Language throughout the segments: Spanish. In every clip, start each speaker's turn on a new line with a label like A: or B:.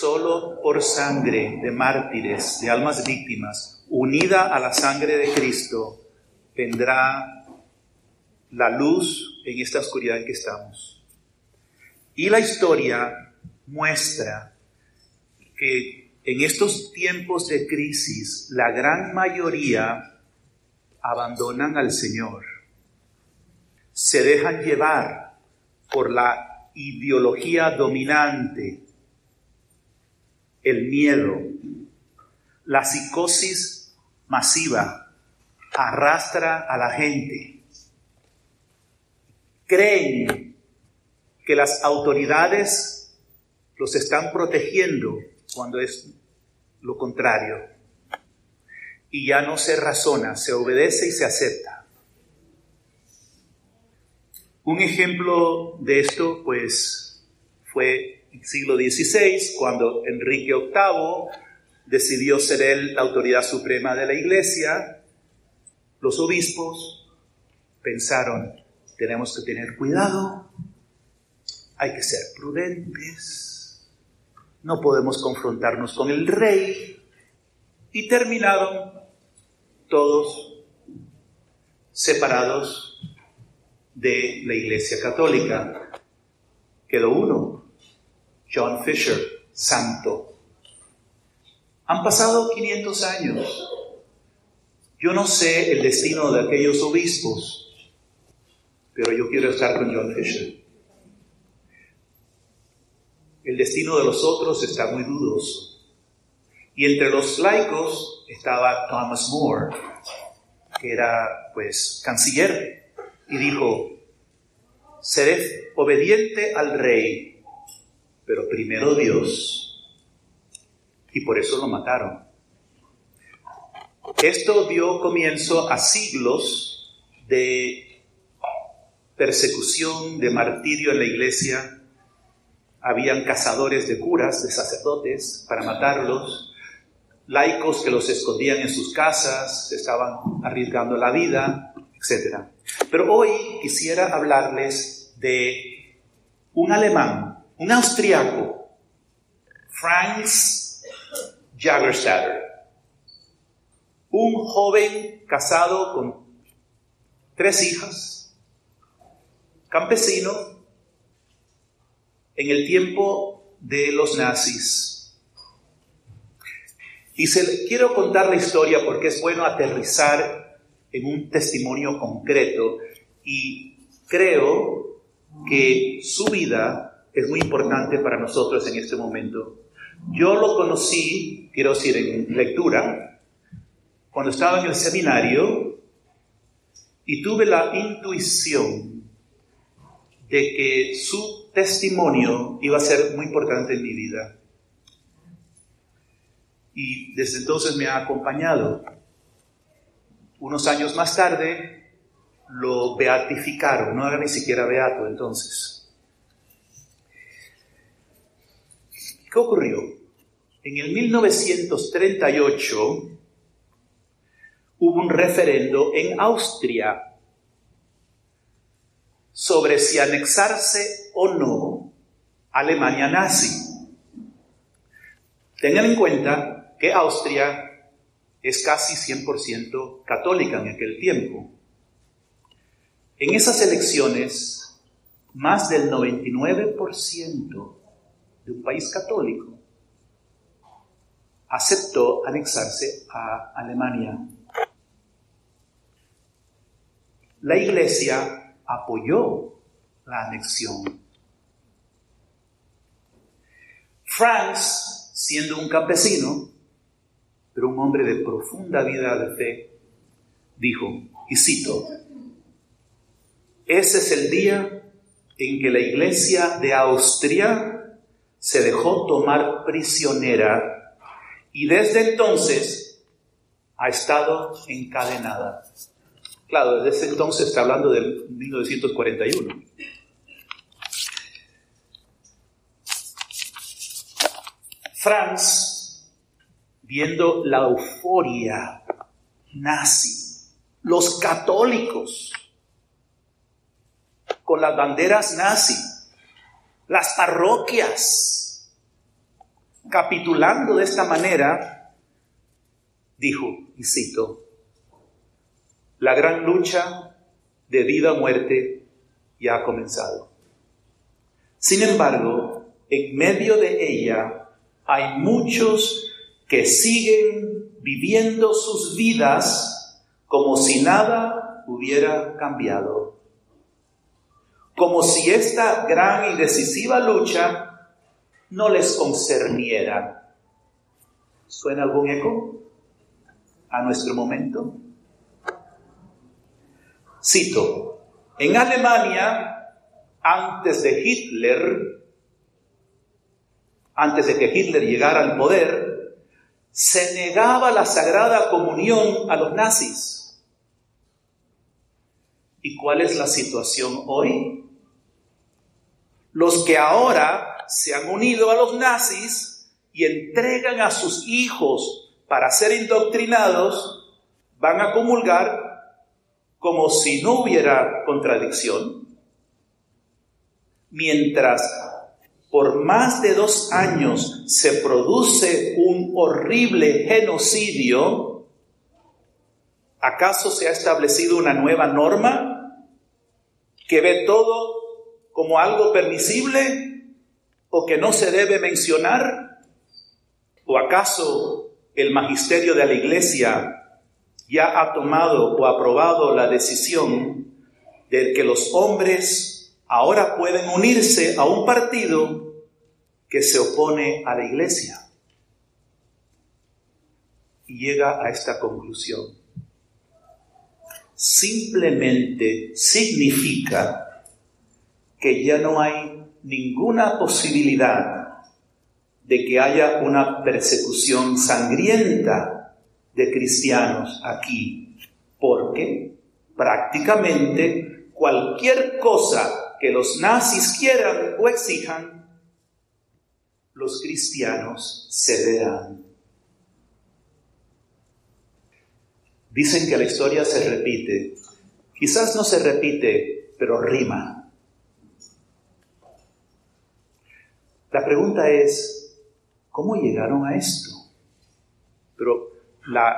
A: solo por sangre de mártires, de almas víctimas, unida a la sangre de Cristo, vendrá la luz en esta oscuridad en que estamos. Y la historia muestra que en estos tiempos de crisis la gran mayoría abandonan al Señor, se dejan llevar por la ideología dominante, el miedo, la psicosis masiva arrastra a la gente. Creen que las autoridades los están protegiendo cuando es lo contrario. Y ya no se razona, se obedece y se acepta. Un ejemplo de esto, pues, fue siglo XVI, cuando Enrique VIII decidió ser él la autoridad suprema de la iglesia. Los obispos pensaron, tenemos que tener cuidado, hay que ser prudentes, no podemos confrontarnos con el rey. Y terminaron todos separados de la Iglesia Católica. Quedó uno, John Fisher, santo. Han pasado 500 años. Yo no sé el destino de aquellos obispos, pero yo quiero estar con John Fisher. El destino de los otros está muy dudoso. Y entre los laicos estaba Thomas More, que era pues canciller, y dijo, seré obediente al rey, pero primero Dios. Y por eso lo mataron. Esto dio comienzo a siglos de persecución, de martirio en la iglesia, habían cazadores de curas, de sacerdotes, para matarlos, laicos que los escondían en sus casas, estaban arriesgando la vida, etc. Pero hoy quisiera hablarles de un alemán, un austriaco, Franz Jagerstatter, un joven casado con tres hijas, campesino, en el tiempo de los nazis. Y se, quiero contar la historia porque es bueno aterrizar en un testimonio concreto y creo que su vida es muy importante para nosotros en este momento. Yo lo conocí, quiero decir, en lectura, cuando estaba en el seminario y tuve la intuición de que su testimonio iba a ser muy importante en mi vida. Y desde entonces me ha acompañado. Unos años más tarde lo beatificaron, no era ni siquiera beato entonces. ¿Qué ocurrió? En el 1938 hubo un referendo en Austria sobre si anexarse o no Alemania nazi. Tengan en cuenta que Austria es casi 100% católica en aquel tiempo. En esas elecciones, más del 99% de un país católico aceptó anexarse a Alemania. La iglesia apoyó la anexión. Franz, siendo un campesino, pero un hombre de profunda vida de fe, dijo, y cito, ese es el día en que la iglesia de Austria se dejó tomar prisionera y desde entonces ha estado encadenada. Claro, desde entonces está hablando del 1941. Franz, viendo la euforia nazi, los católicos con las banderas nazi, las parroquias capitulando de esta manera, dijo, y cito, la gran lucha de vida o muerte ya ha comenzado. Sin embargo, en medio de ella hay muchos que siguen viviendo sus vidas como si nada hubiera cambiado. Como si esta gran y decisiva lucha no les concerniera. ¿Suena algún eco a nuestro momento? Cito, en Alemania, antes de Hitler, antes de que Hitler llegara al poder, se negaba la sagrada comunión a los nazis. ¿Y cuál es la situación hoy? Los que ahora se han unido a los nazis y entregan a sus hijos para ser indoctrinados, van a comulgar como si no hubiera contradicción, mientras por más de dos años se produce un horrible genocidio, ¿acaso se ha establecido una nueva norma que ve todo como algo permisible o que no se debe mencionar? ¿O acaso el magisterio de la iglesia ya ha tomado o aprobado la decisión de que los hombres ahora pueden unirse a un partido que se opone a la iglesia. Y llega a esta conclusión. Simplemente significa que ya no hay ninguna posibilidad de que haya una persecución sangrienta de cristianos aquí, porque prácticamente cualquier cosa que los nazis quieran o exijan, los cristianos cederán. Dicen que la historia se repite. Quizás no se repite, pero rima. La pregunta es, ¿cómo llegaron a esto? Pero la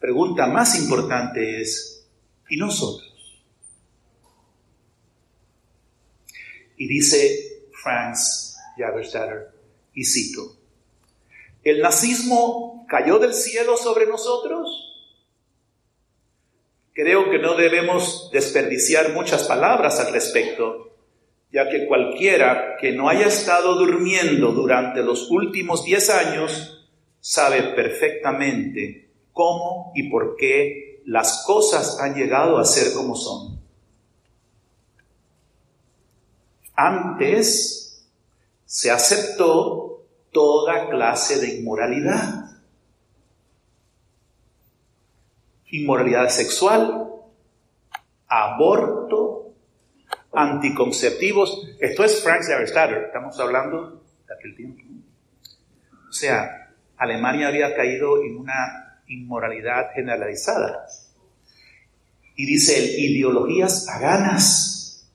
A: pregunta más importante es, ¿y nosotros? Y dice Franz Jagerstatter, y cito, ¿el nazismo cayó del cielo sobre nosotros? Creo que no debemos desperdiciar muchas palabras al respecto, ya que cualquiera que no haya estado durmiendo durante los últimos diez años sabe perfectamente cómo y por qué las cosas han llegado a ser como son. Antes se aceptó toda clase de inmoralidad. Inmoralidad sexual, aborto, anticonceptivos. Esto es Frank Aristotle, estamos hablando de aquel tiempo. O sea, Alemania había caído en una inmoralidad generalizada. Y dice ideologías paganas,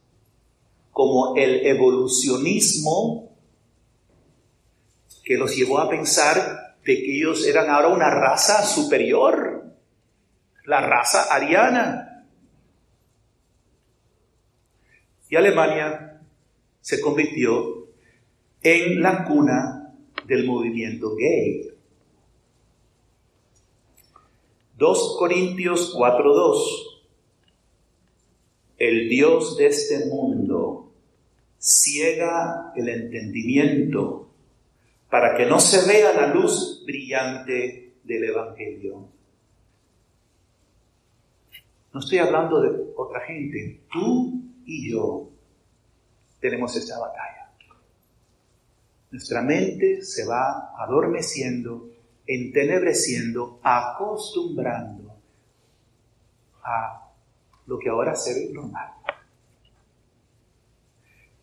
A: como el evolucionismo, que los llevó a pensar que ellos eran ahora una raza superior, la raza ariana. Y Alemania se convirtió en la cuna del movimiento gay. 2 Corintios 4:2. El Dios de este mundo ciega el entendimiento para que no se vea la luz brillante del Evangelio. No estoy hablando de otra gente, tú y yo tenemos esta batalla. Nuestra mente se va adormeciendo entenebreciendo, acostumbrando a lo que ahora se ve normal.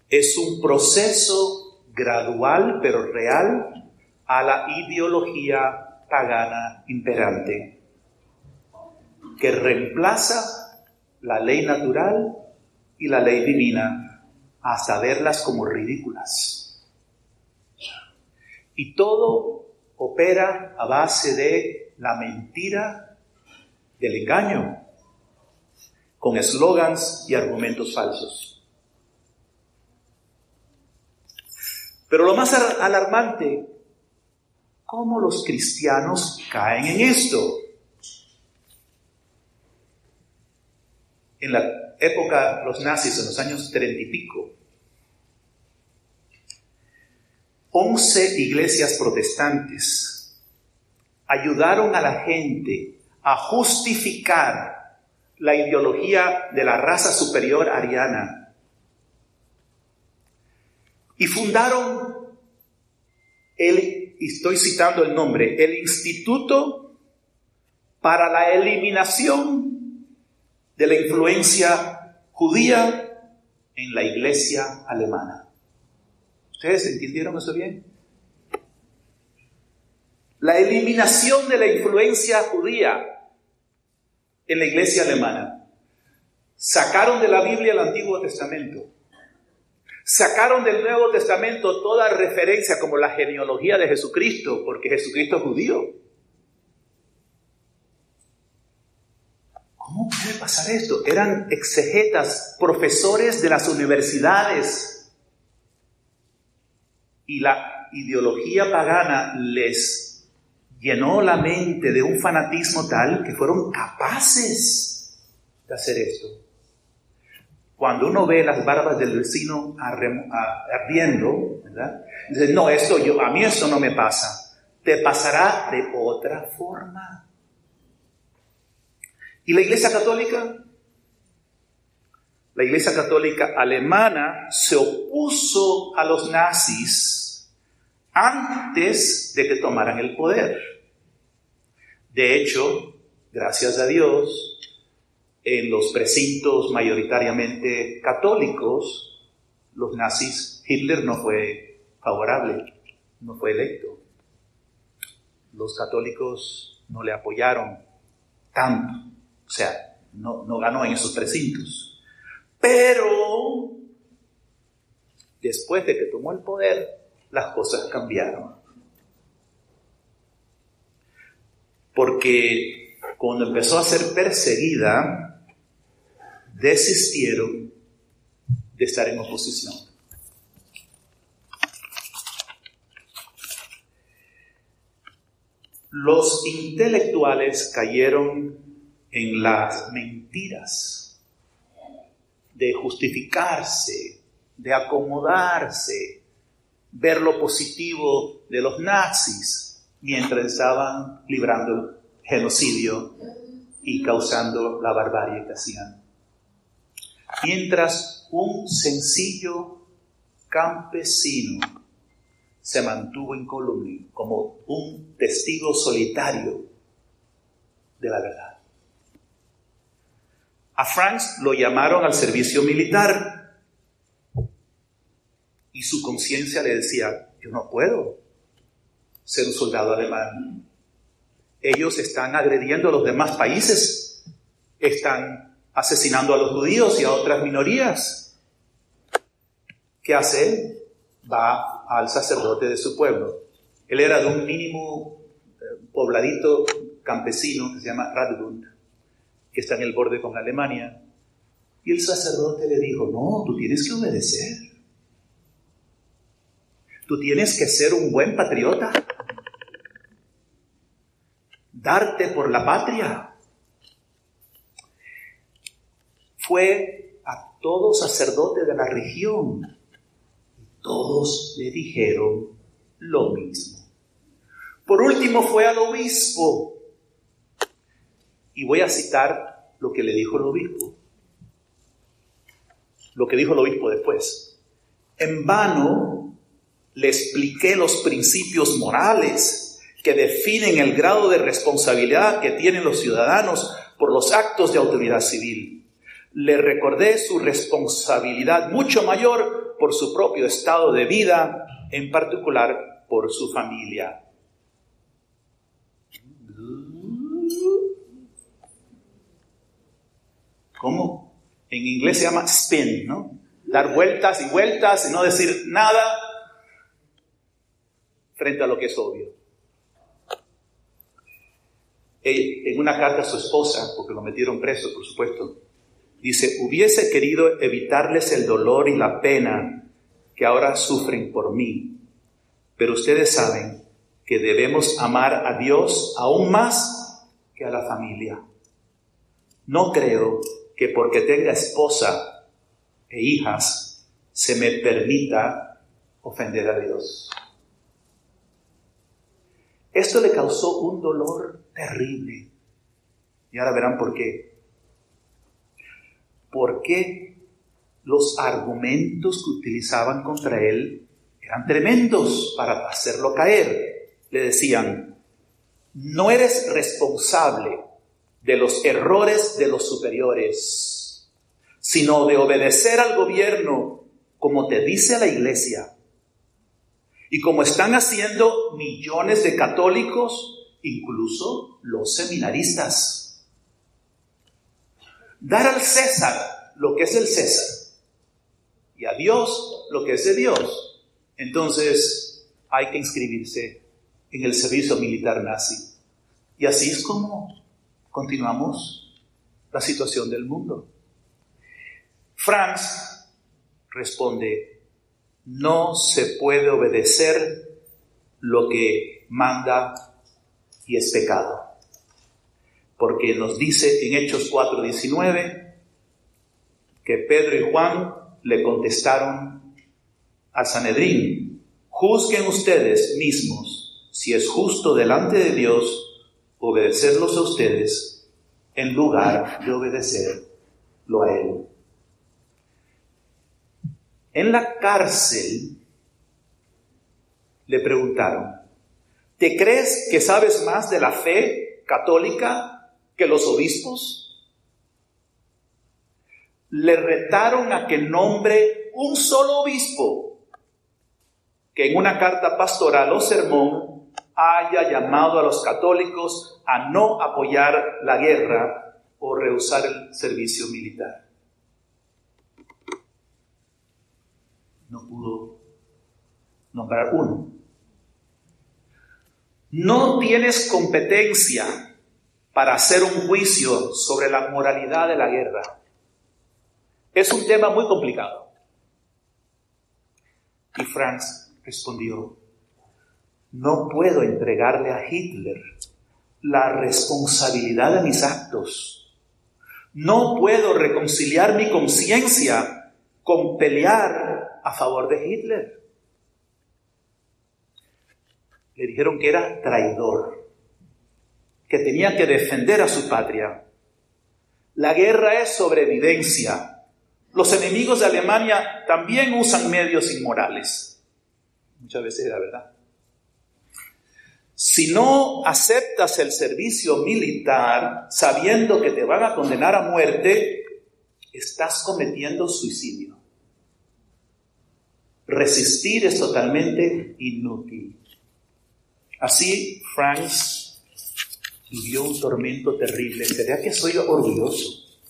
A: Es un proceso gradual pero real a la ideología pagana imperante que reemplaza la ley natural y la ley divina hasta verlas como ridículas. Y todo opera a base de la mentira, del engaño, con eslogans y argumentos falsos. Pero lo más alarmante, ¿cómo los cristianos caen en esto? En la época, los nazis, en los años treinta y pico, once iglesias protestantes ayudaron a la gente a justificar la ideología de la raza superior ariana y fundaron el, estoy citando el nombre, el Instituto para la Eliminación de la Influencia Judía en la Iglesia Alemana. ¿Ustedes entendieron eso bien? La eliminación de la influencia judía en la iglesia alemana. Sacaron de la Biblia el Antiguo Testamento. Sacaron del Nuevo Testamento toda referencia como la genealogía de Jesucristo, porque Jesucristo es judío. ¿Cómo puede pasar esto? Eran exegetas, profesores de las universidades y la ideología pagana les llenó la mente de un fanatismo tal que fueron capaces de hacer esto. Cuando uno ve las barbas del vecino ardiendo, ¿verdad? Dice, no, esto yo, a mí eso no me pasa. Te pasará de otra forma. ¿Y la Iglesia Católica? La Iglesia Católica alemana se opuso a los nazis antes de que tomaran el poder. De hecho, gracias a Dios, en los precintos mayoritariamente católicos, los nazis, Hitler no fue favorable, no fue electo. Los católicos no le apoyaron tanto, o sea, no, no ganó en esos precintos. Pero, después de que tomó el poder, las cosas cambiaron. Porque cuando empezó a ser perseguida, desistieron de estar en oposición. Los intelectuales cayeron en las mentiras de justificarse, de acomodarse, ver lo positivo de los nazis mientras estaban librando el genocidio y causando la barbarie que hacían. Mientras un sencillo campesino se mantuvo en Colombia como un testigo solitario de la verdad. A Franz lo llamaron al servicio militar y su conciencia le decía, yo no puedo ser un soldado alemán. Ellos están agrediendo a los demás países, están asesinando a los judíos y a otras minorías. ¿Qué hace él? Va al sacerdote de su pueblo. Él era de un mínimo eh, pobladito campesino que se llama Radlund, que está en el borde con Alemania. Y el sacerdote le dijo, no, tú tienes que obedecer. Tú tienes que ser un buen patriota. Darte por la patria. Fue a todo sacerdote de la región. Todos le dijeron lo mismo. Por último fue al obispo. Y voy a citar lo que le dijo el obispo. Lo que dijo el obispo después. En vano le expliqué los principios morales que definen el grado de responsabilidad que tienen los ciudadanos por los actos de autoridad civil. Le recordé su responsabilidad mucho mayor por su propio estado de vida, en particular por su familia. ¿Cómo? En inglés se llama spin, ¿no? Dar vueltas y vueltas y no decir nada frente a lo que es obvio. En una carta a su esposa, porque lo metieron preso, por supuesto, dice, hubiese querido evitarles el dolor y la pena que ahora sufren por mí, pero ustedes saben que debemos amar a Dios aún más que a la familia. No creo que porque tenga esposa e hijas se me permita ofender a Dios. Esto le causó un dolor terrible. Y ahora verán por qué. Porque los argumentos que utilizaban contra él eran tremendos para hacerlo caer. Le decían, no eres responsable de los errores de los superiores, sino de obedecer al gobierno como te dice la iglesia. Y como están haciendo millones de católicos, incluso los seminaristas. Dar al César lo que es el César y a Dios lo que es de Dios. Entonces hay que inscribirse en el servicio militar nazi. Y así es como continuamos la situación del mundo. Franz responde, no se puede obedecer lo que manda y es pecado. Porque nos dice en Hechos 4:19 que Pedro y Juan le contestaron al Sanedrín, juzguen ustedes mismos si es justo delante de Dios obedecerlos a ustedes en lugar de obedecerlo a Él. En la cárcel le preguntaron, ¿te crees que sabes más de la fe católica que los obispos? Le retaron a que nombre un solo obispo que en una carta pastoral o sermón haya llamado a los católicos a no apoyar la guerra o rehusar el servicio militar. No pudo nombrar uno. No tienes competencia para hacer un juicio sobre la moralidad de la guerra. Es un tema muy complicado. Y Franz respondió, no puedo entregarle a Hitler la responsabilidad de mis actos. No puedo reconciliar mi conciencia con pelear a favor de Hitler. Le dijeron que era traidor, que tenía que defender a su patria. La guerra es sobrevivencia. Los enemigos de Alemania también usan medios inmorales. Muchas veces era verdad. Si no aceptas el servicio militar sabiendo que te van a condenar a muerte, estás cometiendo suicidio. Resistir es totalmente inútil. Así Franz vivió un tormento terrible. ¿Será que soy orgulloso?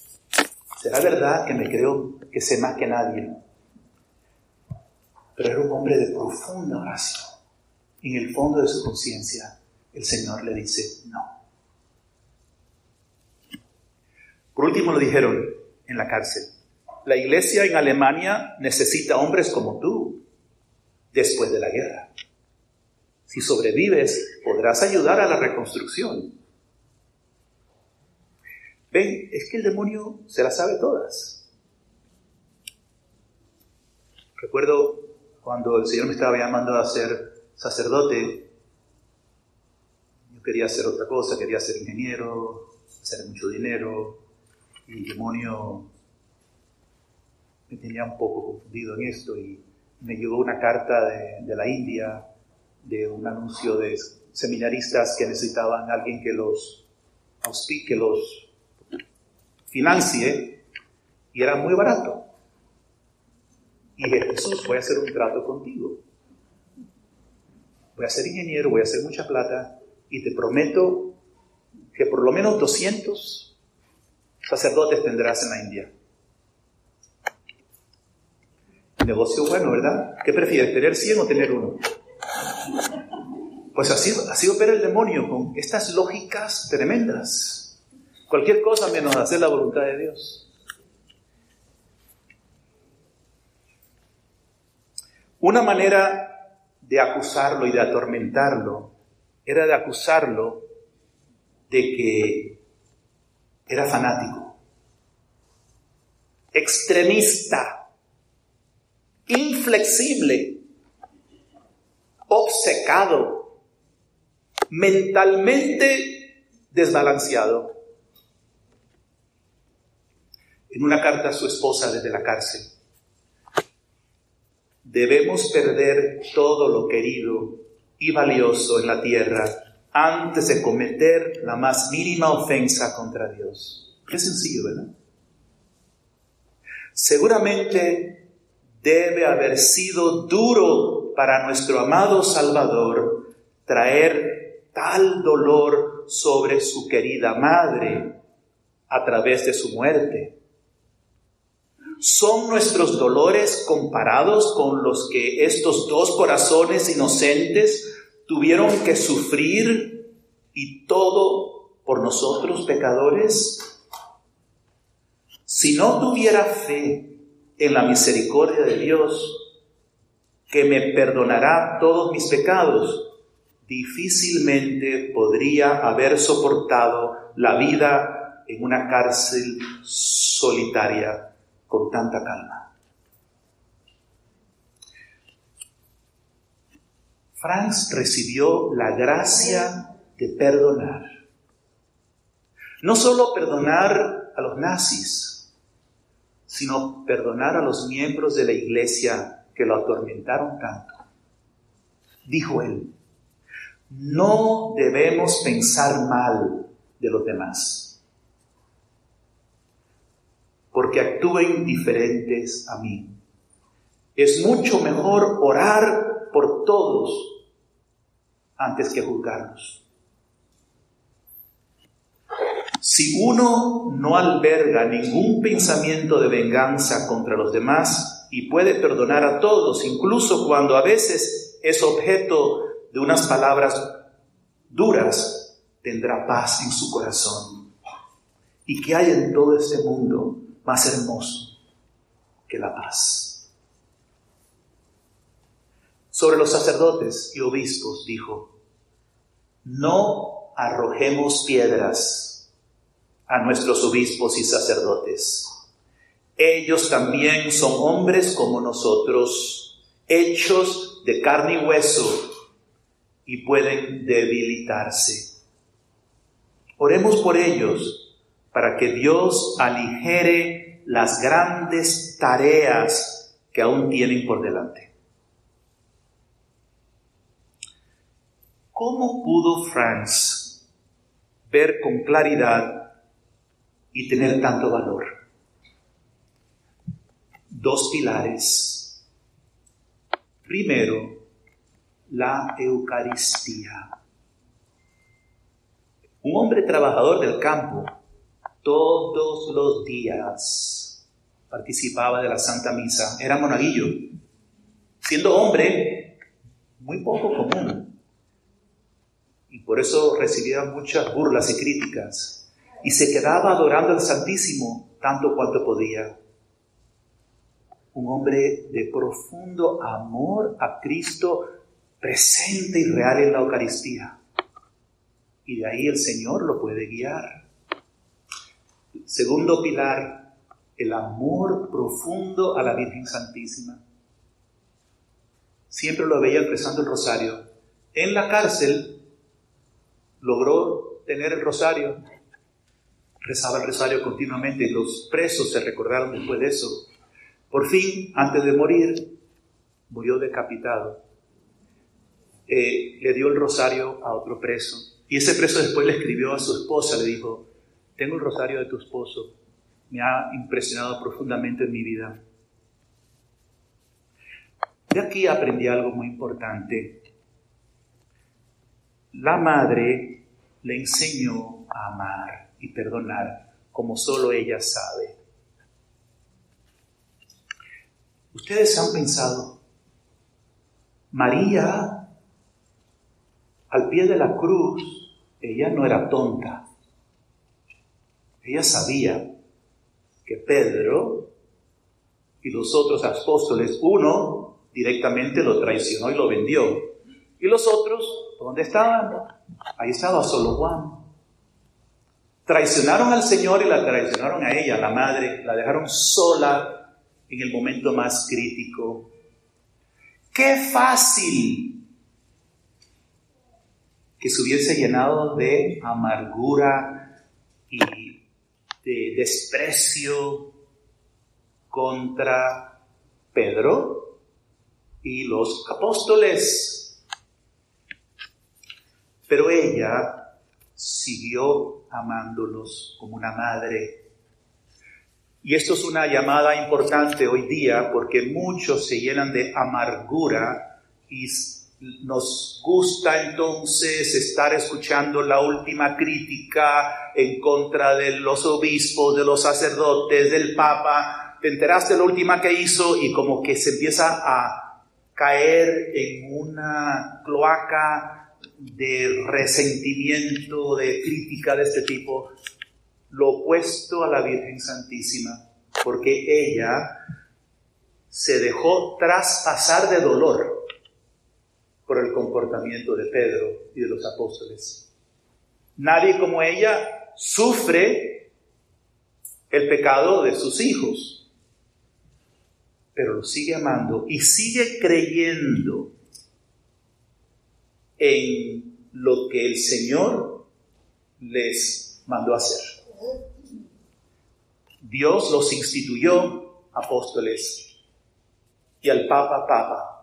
A: ¿Será verdad que me creo que sé más que nadie? Pero era un hombre de profunda oración en el fondo de su conciencia, el Señor le dice no. Por último, le dijeron en la cárcel, la iglesia en Alemania necesita hombres como tú después de la guerra. Si sobrevives, podrás ayudar a la reconstrucción. Ven, es que el demonio se las sabe todas. Recuerdo cuando el Señor me estaba llamando a hacer sacerdote, yo quería hacer otra cosa, quería ser ingeniero, hacer mucho dinero, y el demonio me tenía un poco confundido en esto y me llegó una carta de, la India, de un anuncio de seminaristas que necesitaban alguien que los que los financie, y era muy barato. Y Jesús, voy a hacer un trato contigo voy a ser ingeniero, voy a hacer mucha plata y te prometo que por lo menos 200 sacerdotes tendrás en la India. Negocio bueno, ¿verdad? ¿Qué prefieres, tener 100 o tener uno? Pues así, así opera el demonio, con estas lógicas tremendas. Cualquier cosa menos hacer la voluntad de Dios. Una manera de acusarlo y de atormentarlo era de acusarlo de que era fanático, extremista, inflexible, obcecado, mentalmente desbalanceado. En una carta a su esposa desde la cárcel, debemos perder todo lo querido y valioso en la tierra antes de cometer la más mínima ofensa contra Dios. Qué sencillo, ¿verdad? Seguramente debe haber sido duro para nuestro amado Salvador traer tal dolor sobre su querida madre a través de su muerte. ¿Son nuestros dolores comparados con los que estos dos corazones inocentes tuvieron que sufrir y todo por nosotros pecadores? Si no tuviera fe en la misericordia de Dios, que me perdonará todos mis pecados, difícilmente podría haber soportado la vida en una cárcel solitaria con tanta calma. Franz recibió la gracia de perdonar. No solo perdonar a los nazis, sino perdonar a los miembros de la iglesia que lo atormentaron tanto. Dijo él, no debemos pensar mal de los demás porque actúen diferentes a mí. Es mucho mejor orar por todos antes que juzgarlos. Si uno no alberga ningún pensamiento de venganza contra los demás y puede perdonar a todos, incluso cuando a veces es objeto de unas palabras duras, tendrá paz en su corazón. ¿Y qué hay en todo este mundo más hermoso que la paz. Sobre los sacerdotes y obispos dijo, no arrojemos piedras a nuestros obispos y sacerdotes. Ellos también son hombres como nosotros, hechos de carne y hueso, y pueden debilitarse. Oremos por ellos para que Dios aligere las grandes tareas que aún tienen por delante. ¿Cómo pudo Franz ver con claridad y tener tanto valor? Dos pilares. Primero, la Eucaristía. Un hombre trabajador del campo todos los días participaba de la Santa Misa. Era monaguillo. Siendo hombre, muy poco común. Y por eso recibía muchas burlas y críticas. Y se quedaba adorando al Santísimo tanto cuanto podía. Un hombre de profundo amor a Cristo presente y real en la Eucaristía. Y de ahí el Señor lo puede guiar. Segundo pilar, el amor profundo a la Virgen Santísima. Siempre lo veía rezando el rosario. En la cárcel logró tener el rosario. Rezaba el rosario continuamente. Los presos se recordaron después de eso. Por fin, antes de morir, murió decapitado. Eh, le dio el rosario a otro preso. Y ese preso después le escribió a su esposa, le dijo, tengo el rosario de tu esposo, me ha impresionado profundamente en mi vida. De aquí aprendí algo muy importante. La madre le enseñó a amar y perdonar como solo ella sabe. Ustedes han pensado, María al pie de la cruz, ella no era tonta. Ella sabía que Pedro y los otros apóstoles, uno directamente lo traicionó y lo vendió. Y los otros, ¿dónde estaban? Ahí estaba solo Juan. Traicionaron al Señor y la traicionaron a ella, la madre, la dejaron sola en el momento más crítico. Qué fácil que se hubiese llenado de amargura y de desprecio contra Pedro y los apóstoles. Pero ella siguió amándolos como una madre. Y esto es una llamada importante hoy día porque muchos se llenan de amargura y nos gusta entonces estar escuchando la última crítica en contra de los obispos, de los sacerdotes, del Papa. Te enteraste de la última que hizo y como que se empieza a caer en una cloaca de resentimiento, de crítica de este tipo, lo opuesto a la Virgen Santísima, porque ella se dejó traspasar de dolor por el comportamiento de Pedro y de los apóstoles. Nadie como ella sufre el pecado de sus hijos, pero lo sigue amando y sigue creyendo en lo que el Señor les mandó hacer. Dios los instituyó apóstoles y al Papa Papa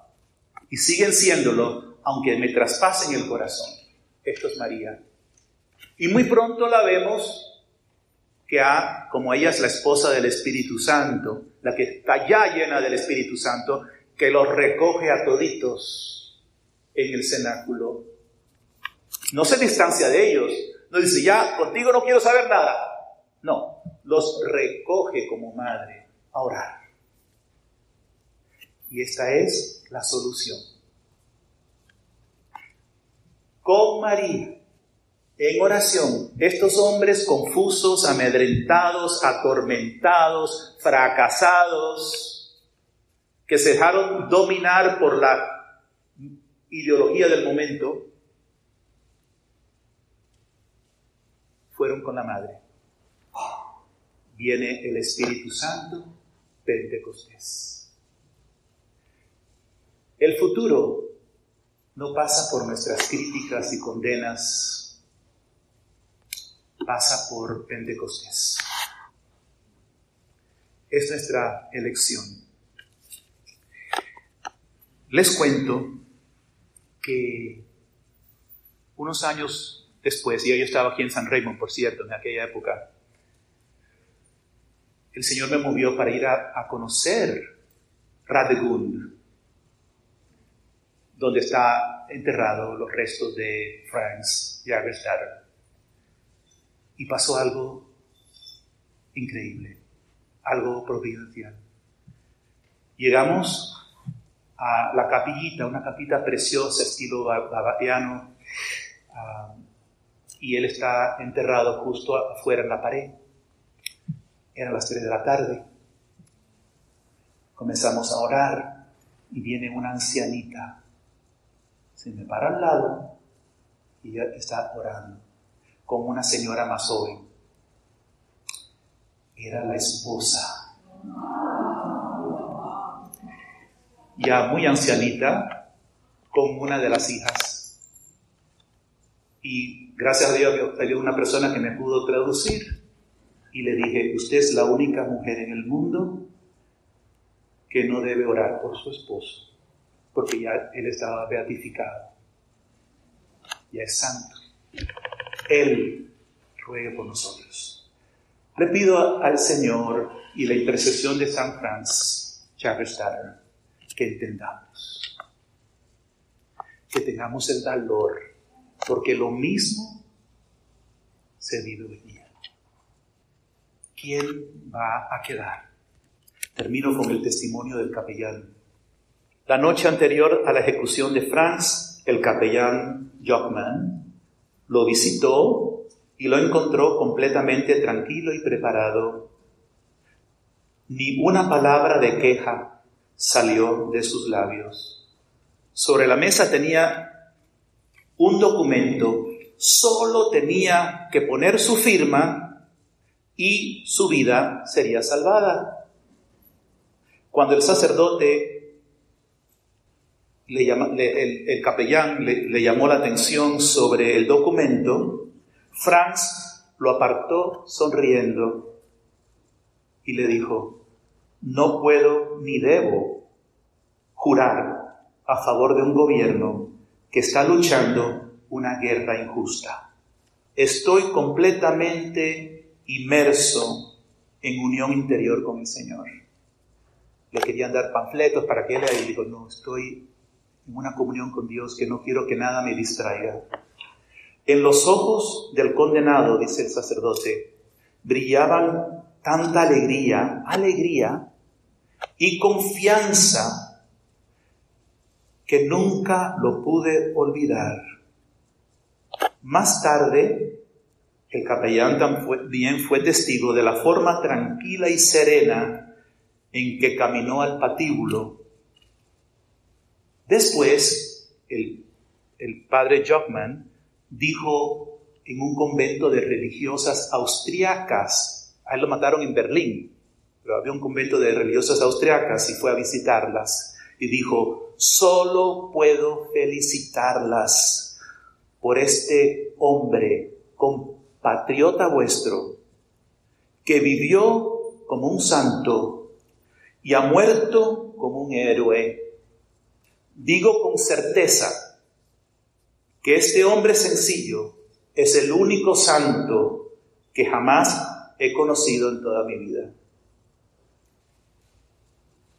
A: y siguen siéndolo, aunque me traspasen el corazón. Esto es María. Y muy pronto la vemos que ha, como ella es la esposa del Espíritu Santo, la que está ya llena del Espíritu Santo, que los recoge a toditos en el cenáculo. No se distancia de ellos, no dice, ya, contigo no quiero saber nada. No, los recoge como madre a orar. Y esta es la solución. Con María, en oración, estos hombres confusos, amedrentados, atormentados, fracasados, que se dejaron dominar por la ideología del momento, fueron con la Madre. Viene el Espíritu Santo, Pentecostés. El futuro no pasa por nuestras críticas y condenas, pasa por Pentecostés. Es nuestra elección. Les cuento que unos años después, y yo estaba aquí en San Raymond, por cierto, en aquella época, el Señor me movió para ir a, conocer Radegund, donde está enterrado los restos de Franz Jagerstatter. Y pasó algo increíble, algo providencial. Llegamos a la capillita, una capita preciosa, estilo babatiano, ah, y él está enterrado justo afuera en la pared. Eran las 3 de la tarde. Comenzamos a orar y viene una ancianita se me para al lado y ella está orando con una señora más joven. Era la esposa. Ya muy ancianita, con una de las hijas. Y gracias a Dios había una persona que me pudo traducir. Y le dije, usted es la única mujer en el mundo que no debe orar por su esposo porque ya Él estaba beatificado, ya es santo. Él ruega por nosotros. Le pido al Señor y la intercesión de San Francis Charles que entendamos, que tengamos el valor, porque lo mismo se vive hoy día. ¿Quién va a quedar? Termino con el testimonio del capellán la noche anterior a la ejecución de Franz, el capellán Jockman lo visitó y lo encontró completamente tranquilo y preparado. Ni una palabra de queja salió de sus labios. Sobre la mesa tenía un documento, solo tenía que poner su firma y su vida sería salvada. Cuando el sacerdote, le el, capellán le, llamó la atención sobre el documento, Franz lo apartó sonriendo y le dijo, no puedo ni debo jurar a favor de un gobierno que está luchando una guerra injusta. Estoy completamente inmerso en unión interior con el Señor le querían dar panfletos para que él dijo, no, estoy en una comunión con Dios que no quiero que nada me distraiga. En los ojos del condenado, dice el sacerdote, brillaban tanta alegría, alegría y confianza que nunca lo pude olvidar. Más tarde, el capellán también fue testigo de la forma tranquila y serena en que caminó al patíbulo. Después, el, padre Jockman dijo en un convento de religiosas austriacas, a él lo mataron en Berlín, pero había un convento de religiosas austriacas y fue a visitarlas y dijo, solo puedo felicitarlas por este hombre compatriota vuestro que vivió como un santo y ha muerto como un héroe. Digo con certeza que este hombre sencillo es el único santo que jamás he conocido en toda mi vida.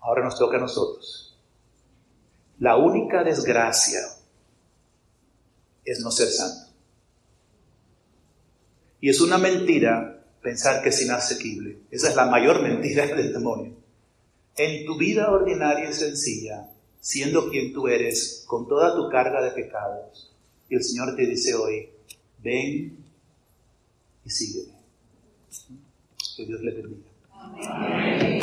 A: Ahora nos toca a nosotros. La única desgracia es no ser santo. Y es una mentira pensar que es inasequible. Esa es la mayor mentira del demonio en tu vida ordinaria y sencilla, siendo quien tú eres, con toda tu carga de pecados. Y el Señor te dice hoy, ven y sígueme. Que Dios le bendiga. Amén.